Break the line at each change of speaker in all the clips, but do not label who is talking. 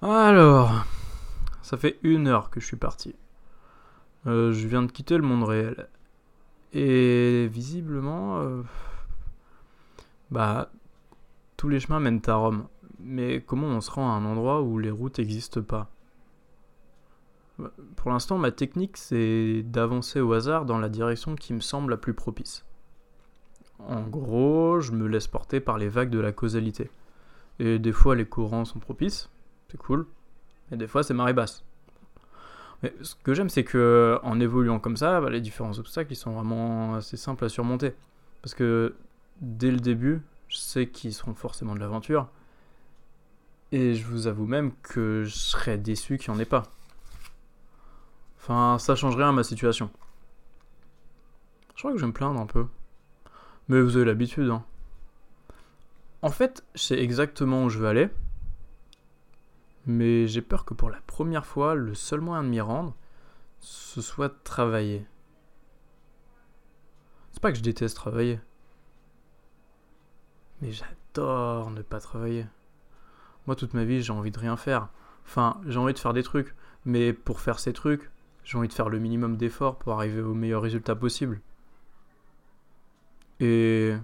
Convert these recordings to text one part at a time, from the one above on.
Alors, ça fait une heure que je suis parti. Euh, je viens de quitter le monde réel. Et visiblement, euh, bah, tous les chemins mènent à Rome. Mais comment on se rend à un endroit où les routes n'existent pas? Bah, Pour l'instant, ma technique, c'est d'avancer au hasard dans la direction qui me semble la plus propice. En gros, je me laisse porter par les vagues de la causalité. Et des fois, les courants sont propices, c'est cool. Et des fois, c'est marée basse. Mais ce que j'aime, c'est que en évoluant comme ça, bah, les différents obstacles, ils sont vraiment assez simples à surmonter. Parce que dès le début, je sais qu'ils seront forcément de l'aventure. Et je vous avoue même que je serais déçu qu'il n'y en ait pas. Enfin, ça change rien à ma situation. Je crois que je vais me plaindre un peu. Mais vous avez l'habitude, hein. En fait, je sais exactement où je veux aller. Mais j'ai peur que pour la première fois, le seul moyen de m'y rendre, ce soit de travailler. C'est pas que je déteste travailler. Mais j'adore ne pas travailler. Moi, toute ma vie, j'ai envie de rien faire. Enfin, j'ai envie de faire des trucs. Mais pour faire ces trucs, j'ai envie de faire le minimum d'efforts pour arriver au meilleur résultat possible. Et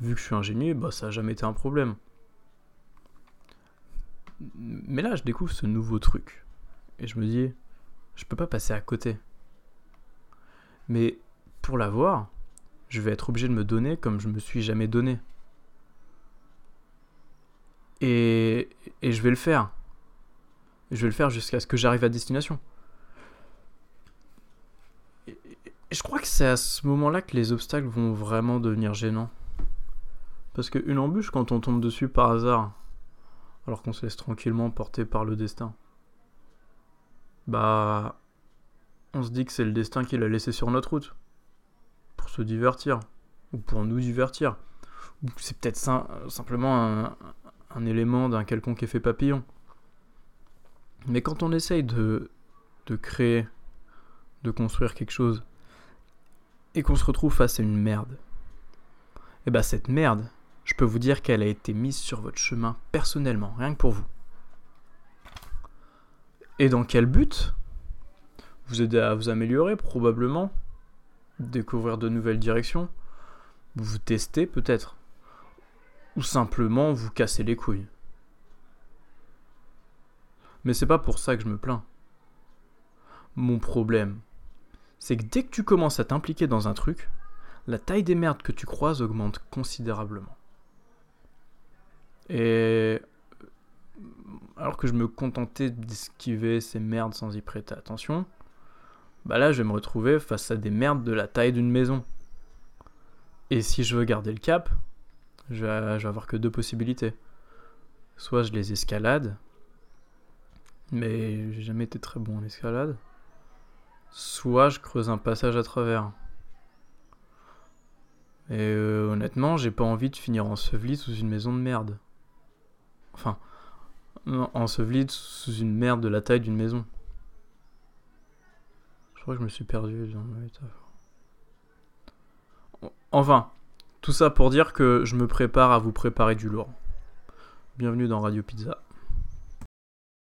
vu que je suis ingénieux, bah ça n'a jamais été un problème. Mais là, je découvre ce nouveau truc. Et je me dis, je peux pas passer à côté. Mais pour l'avoir, je vais être obligé de me donner comme je me suis jamais donné. Et, et je vais le faire. Je vais le faire jusqu'à ce que j'arrive à destination. Je crois que c'est à ce moment-là que les obstacles vont vraiment devenir gênants. Parce qu'une embûche, quand on tombe dessus par hasard, alors qu'on se laisse tranquillement porter par le destin, bah. On se dit que c'est le destin qui l'a laissé sur notre route. Pour se divertir. Ou pour nous divertir. Ou c'est peut-être sim- simplement un, élément d'un quelconque effet papillon. Mais quand on essaye de, de créer, de construire quelque chose, et qu'on se retrouve face à une merde, et bah cette merde, je peux vous dire qu'elle a été mise sur votre chemin personnellement, rien que pour vous. Et dans quel but Vous aider à vous améliorer probablement, découvrir de nouvelles directions, vous tester peut-être, ou simplement vous casser les couilles. Mais c'est pas pour ça que je me plains. Mon problème, c'est que dès que tu commences à t'impliquer dans un truc, la taille des merdes que tu croises augmente considérablement. Et alors que je me contentais d'esquiver ces merdes sans y prêter attention, bah là je vais me retrouver face à des merdes de la taille d'une maison. Et si je veux garder le cap, je vais, avoir que deux possibilités. Soit je les escalade, mais j'ai jamais été très bon en escalade. Soit je creuse un passage à travers. Et euh, honnêtement, j'ai pas envie de finir enseveli sous une maison de merde. Enfin, non, enseveli sous une merde de la taille d'une maison. Je crois que je me suis perdu dans. Enfin, tout ça pour dire que je me prépare à vous préparer du lourd. Bienvenue dans Radio Pizza.